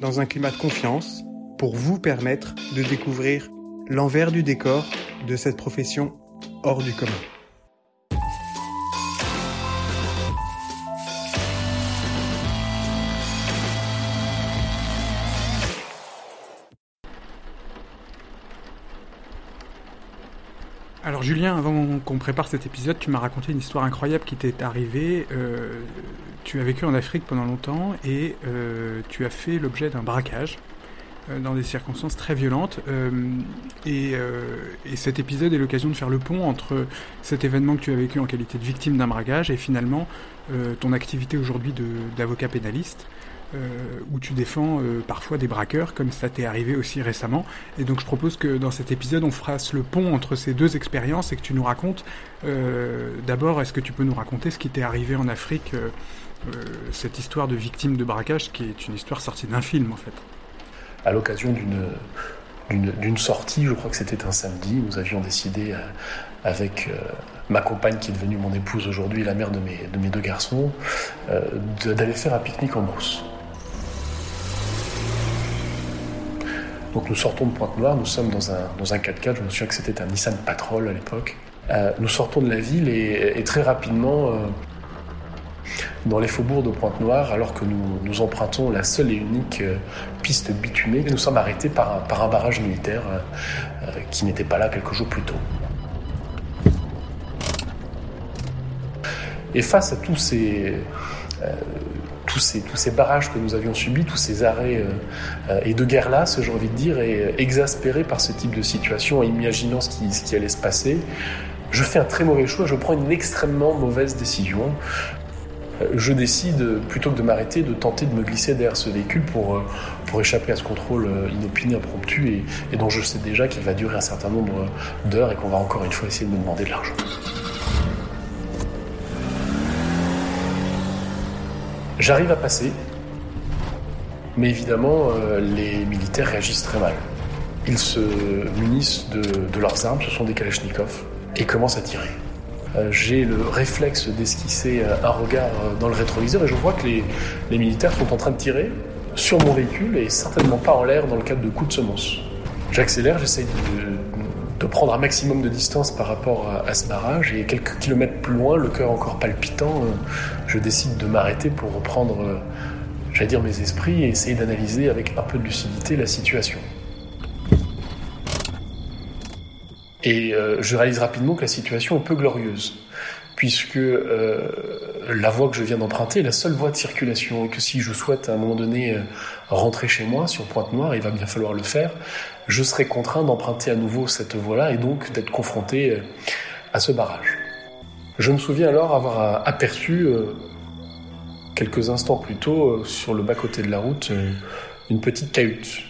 dans un climat de confiance, pour vous permettre de découvrir l'envers du décor de cette profession hors du commun. Alors Julien, avant qu'on prépare cet épisode, tu m'as raconté une histoire incroyable qui t'est arrivée. Euh, tu as vécu en Afrique pendant longtemps et euh, tu as fait l'objet d'un braquage euh, dans des circonstances très violentes. Et, et, cet épisode est l'occasion de faire le pont entre cet événement que tu as vécu en qualité de victime d'un braquage et finalement ton activité aujourd'hui d'avocat pénaliste. Euh, où tu défends euh, parfois des braqueurs, comme ça t'est arrivé aussi récemment. Et donc je propose que dans cet épisode, on fasse le pont entre ces deux expériences et que tu nous racontes, euh, d'abord, est-ce que tu peux nous raconter ce qui t'est arrivé en Afrique, cette histoire de victime de braquage, qui est une histoire sortie d'un film en fait À l'occasion d'une sortie, je crois que c'était un samedi, nous avions décidé avec ma compagne qui est devenue mon épouse aujourd'hui, la mère de mes, de mes deux garçons, d'aller faire un pique-nique en brousse. Donc nous sortons de Pointe-Noire, nous sommes dans un, dans un 4x4, je me souviens que c'était un Nissan Patrol à l'époque. Euh, nous sortons de la ville et, très rapidement, euh, dans les faubourgs de Pointe-Noire, alors que nous, empruntons la seule et unique euh, piste bitumée, nous sommes arrêtés par un, par un barrage militaire qui n'était pas là quelques jours plus tôt. Et face à tous ces, tous ces, tous ces barrages que nous avions subis, tous ces arrêts euh, euh, et de guerre là, j'ai envie de dire, et exaspéré par ce type de situation, imaginant ce qui, ce allait se passer, je fais un très mauvais choix, je prends une extrêmement mauvaise décision. Euh, je décide, plutôt que de m'arrêter, de tenter de me glisser derrière ce véhicule pour, pour échapper à ce contrôle inopiné, impromptu, et, et dont je sais déjà qu'il va durer un certain nombre d'heures et qu'on va encore une fois essayer de me demander de l'argent. J'arrive à passer, mais évidemment, euh, les militaires réagissent très mal. Ils se munissent de, leurs armes, ce sont des kalachnikovs, et commencent à tirer. Euh, j'ai le réflexe d'esquisser euh, un regard dans le rétroviseur et je vois que les, militaires sont en train de tirer sur mon véhicule et certainement pas en l'air dans le cadre de coups de semonce. J'accélère, j'essaye de, prendre un maximum de distance par rapport à, ce barrage et quelques kilomètres plus loin, le cœur encore palpitant, je décide de m'arrêter pour reprendre, euh, mes esprits et essayer d'analyser avec un peu de lucidité la situation. Et euh, je réalise rapidement que la situation est peu glorieuse, puisque euh, la voie que je viens d'emprunter est la seule voie de circulation, et que si je souhaite à un moment donné rentrer chez moi sur Pointe-Noire, il va bien falloir le faire, je serai contraint d'emprunter à nouveau cette voie-là et donc d'être confronté à ce barrage. Je me souviens alors avoir aperçu, euh, quelques instants plus tôt, euh, sur le bas-côté de la route, euh, une petite cahute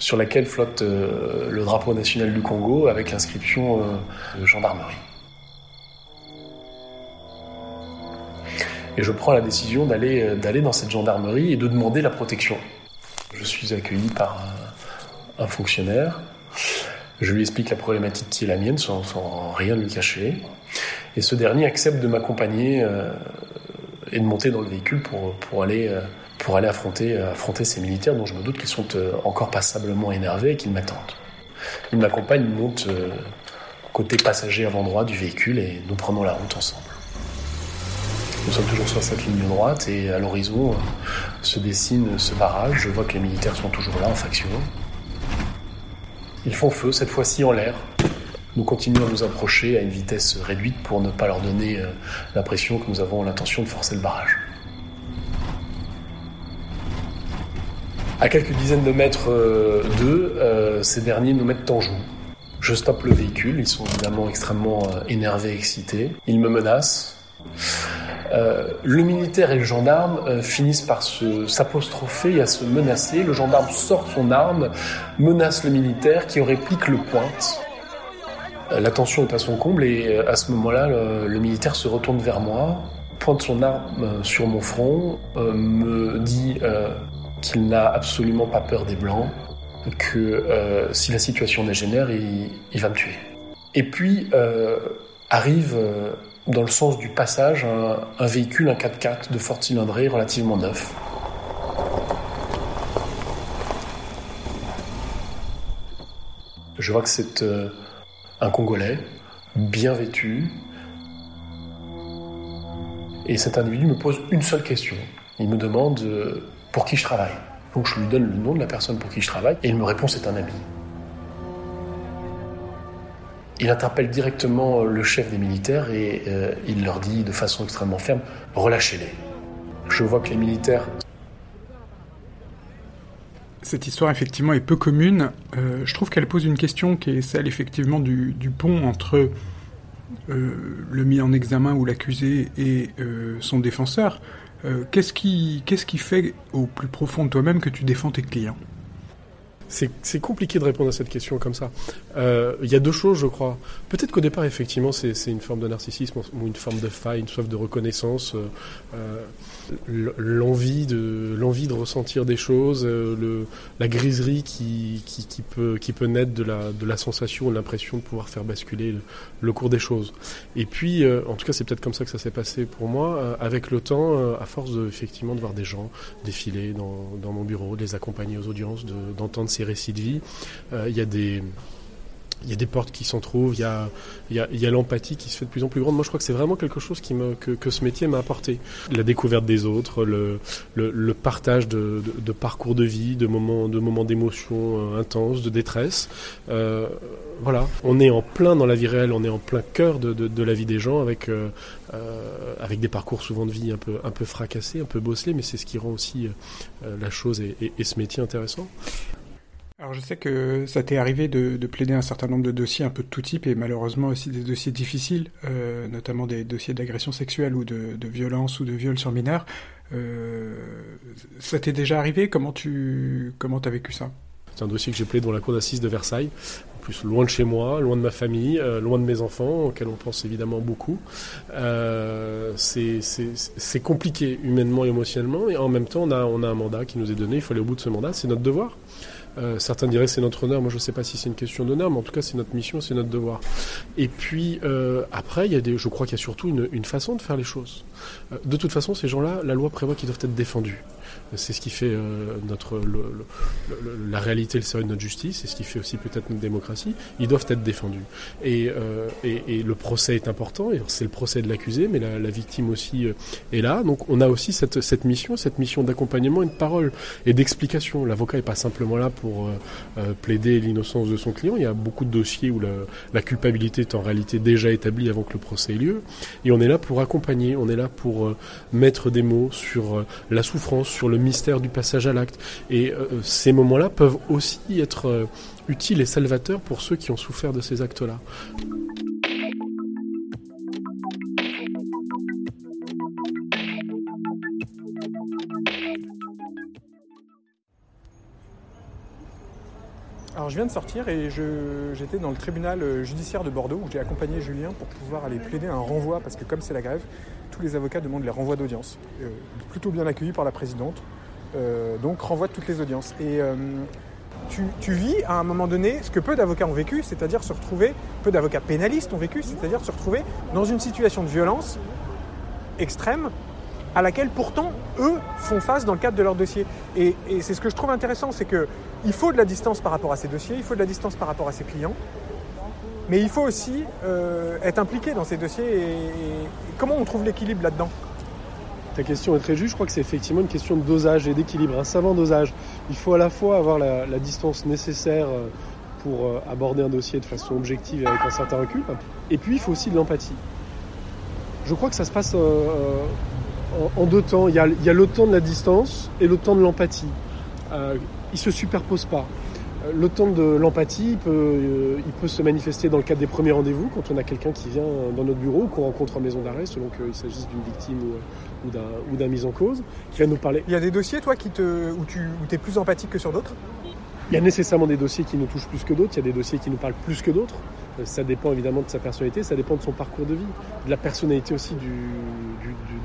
sur laquelle flotte le drapeau national du Congo avec l'inscription gendarmerie. Et je prends la décision d'aller d'aller dans cette gendarmerie et de demander la protection. Je suis accueilli par un, fonctionnaire. Je lui explique la problématique qui est la mienne sans, rien lui cacher. Et ce dernier accepte de m'accompagner euh, et de monter dans le véhicule pour, pour aller, euh, pour aller affronter, euh, affronter ces militaires dont je me doute qu'ils sont encore passablement énervés et qu'ils m'attendent. Il m'accompagne, monte côté passager avant droit du véhicule et nous prenons la route ensemble. Nous sommes toujours sur cette ligne droite et à l'horizon se dessine ce barrage. Je vois que les militaires sont toujours là en faction. Ils font feu, cette fois-ci en l'air, nous continuons à nous approcher à une vitesse réduite pour ne pas leur donner euh, l'impression que nous avons l'intention de forcer le barrage. À quelques dizaines de mètres euh, d'eux, euh, ces derniers nous mettent en joue. Je stoppe le véhicule, ils sont évidemment extrêmement énervés, excités. Ils me menacent. Euh, le militaire et le gendarme euh, finissent par s'apostropher et à se menacer. Le gendarme sort son arme, menace le militaire qui en réplique le pointe. Euh, la tension est à son comble et à ce moment-là, le, militaire se retourne vers moi, pointe son arme sur mon front, me dit qu'il n'a absolument pas peur des blancs, que si la situation dégénère, il va me tuer. Et puis arrive dans le sens du passage un, véhicule, un 4x4 de forte cylindrée relativement neuf. Je vois que c'est euh, un Congolais, bien vêtu. Et cet individu me pose une seule question. Il me demande euh, pour qui je travaille. Donc je lui donne le nom de la personne pour qui je travaille et il me répond c'est un ami. Il interpelle directement le chef des militaires et euh, il leur dit de façon extrêmement ferme relâchez-les. Je vois que les militaires. Cette histoire effectivement est peu commune. Euh, je trouve qu'elle pose une question qui est celle effectivement du, pont entre euh, le mis en examen ou l'accusé et son défenseur. qu'est-ce qui fait au plus profond de toi-même que tu défends tes clients? C'est compliqué de répondre à cette question comme ça. Euh, il y a deux choses, je crois. Peut-être qu'au départ, effectivement, c'est une forme de narcissisme ou une forme de faille, une soif de reconnaissance, euh, euh l'envie de ressentir des choses, la griserie qui, peut naître de la de la sensation, l'impression de pouvoir faire basculer le, cours des choses. Et puis, en tout cas, c'est peut-être comme ça que ça s'est passé pour moi. avec le temps, à force de effectivement de voir des gens défiler dans mon bureau, de les accompagner aux audiences, d'entendre ces récits de vie, il y a des il y a des portes qui y a, il y a, il y a l'empathie qui se fait de plus en plus grande. Moi, je crois que c'est vraiment quelque chose que, que ce métier m'a apporté. La découverte des autres, le, le, partage de, de, parcours de vie, de moments, de moments d'émotion euh, intenses, de détresse. Euh, voilà, on est en plein dans la vie réelle, on est en plein cœur de, de, la vie des gens avec, euh, euh avec des parcours souvent de vie un peu, un peu fracassés, un peu bosselés, mais c'est ce qui rend aussi euh, la chose et, et ce métier intéressant. Alors je sais que ça t'est arrivé de, de, plaider un certain nombre de dossiers un peu de tout type et malheureusement aussi des dossiers difficiles, euh, notamment des dossiers d'agression sexuelle ou de, violence ou de viol sur mineurs. Euh, ça t'est déjà arrivé? Comment tu comment as vécu ça? C'est un dossier que j'ai plaidé devant la cour d'assises de Versailles, en plus loin de chez moi, loin de ma famille, euh, loin de mes enfants, auxquels on pense évidemment beaucoup. Euh, c'est compliqué humainement et émotionnellement et en même temps on a, on a un mandat qui nous est donné, il faut aller au bout de ce mandat, c'est notre devoir. Euh, certains diraient c'est notre honneur. Moi, je ne sais pas si c'est une question d'honneur, mais en tout cas, c'est notre mission, c'est notre devoir. Et puis euh, après, il y a des, je crois qu'il y a surtout une, façon de faire les choses. Euh, de toute façon, ces gens-là, la loi prévoit qu'ils doivent être défendus. C'est ce qui fait euh, notre le, le, la réalité, le sérieux de notre justice, c'est ce qui fait aussi peut-être notre démocratie. Ils doivent être défendus. Et, euh, et, et le procès est important. C'est le procès de l'accusé, mais la, la, victime aussi euh, est là. Donc on a aussi cette, cette mission, cette mission d'accompagnement et de parole et d'explication. L'avocat est pas simplement là pour euh, euh, plaider l'innocence de son client. Il y a beaucoup de dossiers où la, la culpabilité est en réalité déjà établie avant que le procès ait lieu. Et on est là pour accompagner. On est là pour mettre des mots sur la souffrance, sur le mystère du passage à l'acte. Et euh, ces moments-là peuvent aussi être euh, utiles et salvateurs pour ceux qui ont souffert de ces actes-là. Alors je viens de sortir et j'étais dans le tribunal euh, judiciaire de Bordeaux où j'ai accompagné Julien pour pouvoir aller plaider un renvoi parce que comme c'est la grève, tous les avocats demandent les renvois d'audience. Plutôt bien accueilli par la présidente. Euh, donc renvoi de toutes les audiences. Et euh, tu, vis à un moment donné ce que peu d'avocats ont vécu, c'est-à-dire se retrouver, peu d'avocats pénalistes ont vécu, c'est-à-dire se retrouver dans une situation de violence extrême à laquelle pourtant eux font face dans le cadre de leur dossier. Et, c'est ce que je trouve intéressant, c'est qu'il faut de la distance par rapport à ces dossiers, il faut de la distance par rapport à ces clients, mais il faut aussi euh, être impliqué dans ces dossiers et comment on trouve l'équilibre là-dedans? Ta question est très juste. Je crois que c'est effectivement une question de dosage et d'équilibre, un savant dosage. Il faut à la fois avoir la, distance nécessaire euh, pour euh, aborder un dossier de façon objective et avec un certain recul, et puis il faut aussi de l'empathie. Je crois que ça se passe euh, en, deux temps. Il y, a, il le temps de la distance et le temps de l'empathie. Ils se superposent pas. Euh, le temps de l'empathie, il peut, euh, il peut se manifester dans le cadre des premiers rendez-vous, quand on a quelqu'un qui vient dans notre bureau qu'on rencontre en maison d'arrêt, selon qu'il s'agisse d'une victime ou, ou d'un, mise en cause, qui va nous parler. Il y a des dossiers, toi, qui te, où tu où es plus empathique que sur d'autres? Il y a nécessairement des dossiers qui nous touchent plus que d'autres, il y a des dossiers qui nous parlent plus que d'autres. Euh, Ça dépend évidemment de sa personnalité, ça dépend de son parcours de vie, de la personnalité aussi du-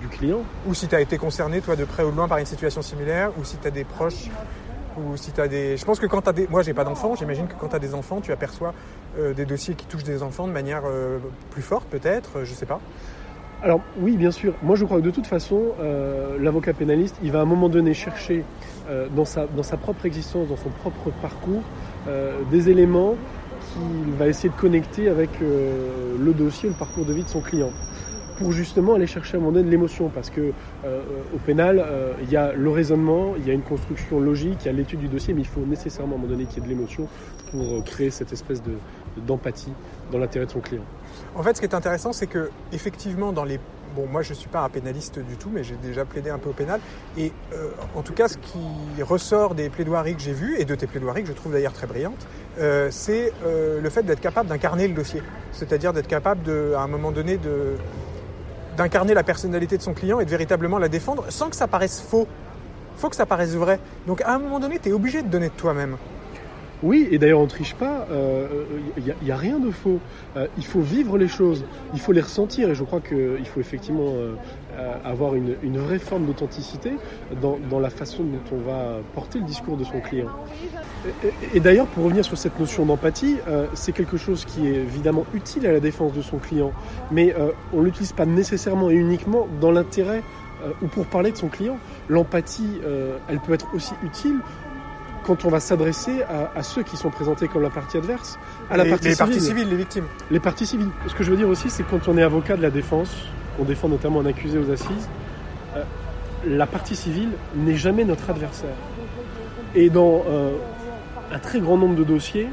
du client. Ou si tu as été concerné, toi, de près ou de loin par une situation similaire, ou si tu as des proches, ou si tu as des... Je pense que quand tu as des... Moi, j'ai pas d'enfants, j'imagine que quand tu as des enfants, tu aperçois euh, des dossiers qui touchent des enfants de manière euh, plus forte, peut-être, euh, je sais pas. Alors oui, bien sûr. Moi, je crois que de toute façon, l'avocat pénaliste, il va à un moment donné chercher dans, sa, dans sa propre existence, dans son propre parcours, des éléments qu'il va essayer de connecter avec le dossier, le parcours de vie de son client pour justement aller chercher à un moment donné de l'émotion parce que euh, au pénal euh, il y a le raisonnement, il y a une construction logique, il y a l'étude du dossier mais il faut nécessairement à un moment donné qu'il y ait de l'émotion pour euh, créer cette espèce de d'empathie dans l'intérêt de son client. En fait, ce qui est intéressant, c'est que effectivement, dans les bon, moi, je suis pas un pénaliste du tout, mais j'ai déjà plaidé un peu au pénal. Et en tout cas, ce qui ressort des plaidoiries que j'ai vues et de tes plaidoiries, que je trouve d'ailleurs très brillantes, c'est le fait d'être capable d'incarner le dossier, c'est-à-dire d'être capable, de, à un moment donné, de d'incarner la personnalité de son client et de véritablement la défendre sans que ça paraisse faux. faut que ça paraisse vrai. Donc à un moment donné, tu es obligé de donner de toi-même. Oui, et d'ailleurs on ne triche pas, il n'y a, y a rien de faux. Euh, il faut vivre les choses, il faut les ressentir, et je crois qu'il faut effectivement euh, avoir une, vraie forme d'authenticité dans, la façon dont on va porter le discours de son client. Et, d'ailleurs, pour revenir sur cette notion d'empathie, euh, c'est quelque chose qui est évidemment utile à la défense de son client, mais euh, on ne l'utilise pas nécessairement et uniquement dans l'intérêt euh, ou pour parler de son client. L'empathie, euh, elle peut être aussi utile quand on va s'adresser à, à, ceux qui sont présentés comme la partie adverse, à la les, partie les civile. parties civiles, les victimes. Les parties civiles. Ce que je veux dire aussi, c'est que quand on est avocat de la défense, on défend notamment un accusé aux assises, euh, la partie civile n'est jamais notre adversaire. Et dans euh, un très grand nombre de dossiers,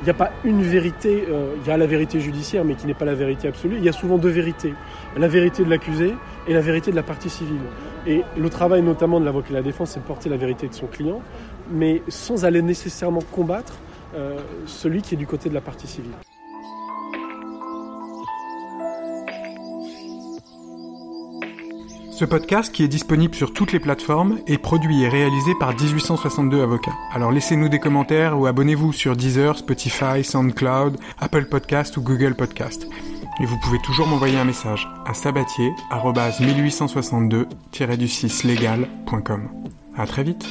il n'y a pas une vérité, euh, il y a la vérité judiciaire, mais qui n'est pas la vérité absolue. Il y a souvent deux vérités. La vérité de l'accusé et la vérité de la partie civile. Et le travail notamment de l'avocat de la défense, c'est de porter la vérité de son client, mais sans aller nécessairement combattre euh, celui qui est du côté de la partie civile. Ce podcast, qui est disponible sur toutes les plateformes, est produit et réalisé par 1862 avocats. Alors laissez-nous des commentaires ou abonnez-vous sur Deezer, Spotify, SoundCloud, Apple Podcast ou Google Podcast. Et vous pouvez toujours m'envoyer un message à sabatier 1862 du 6 legal.com. À très vite.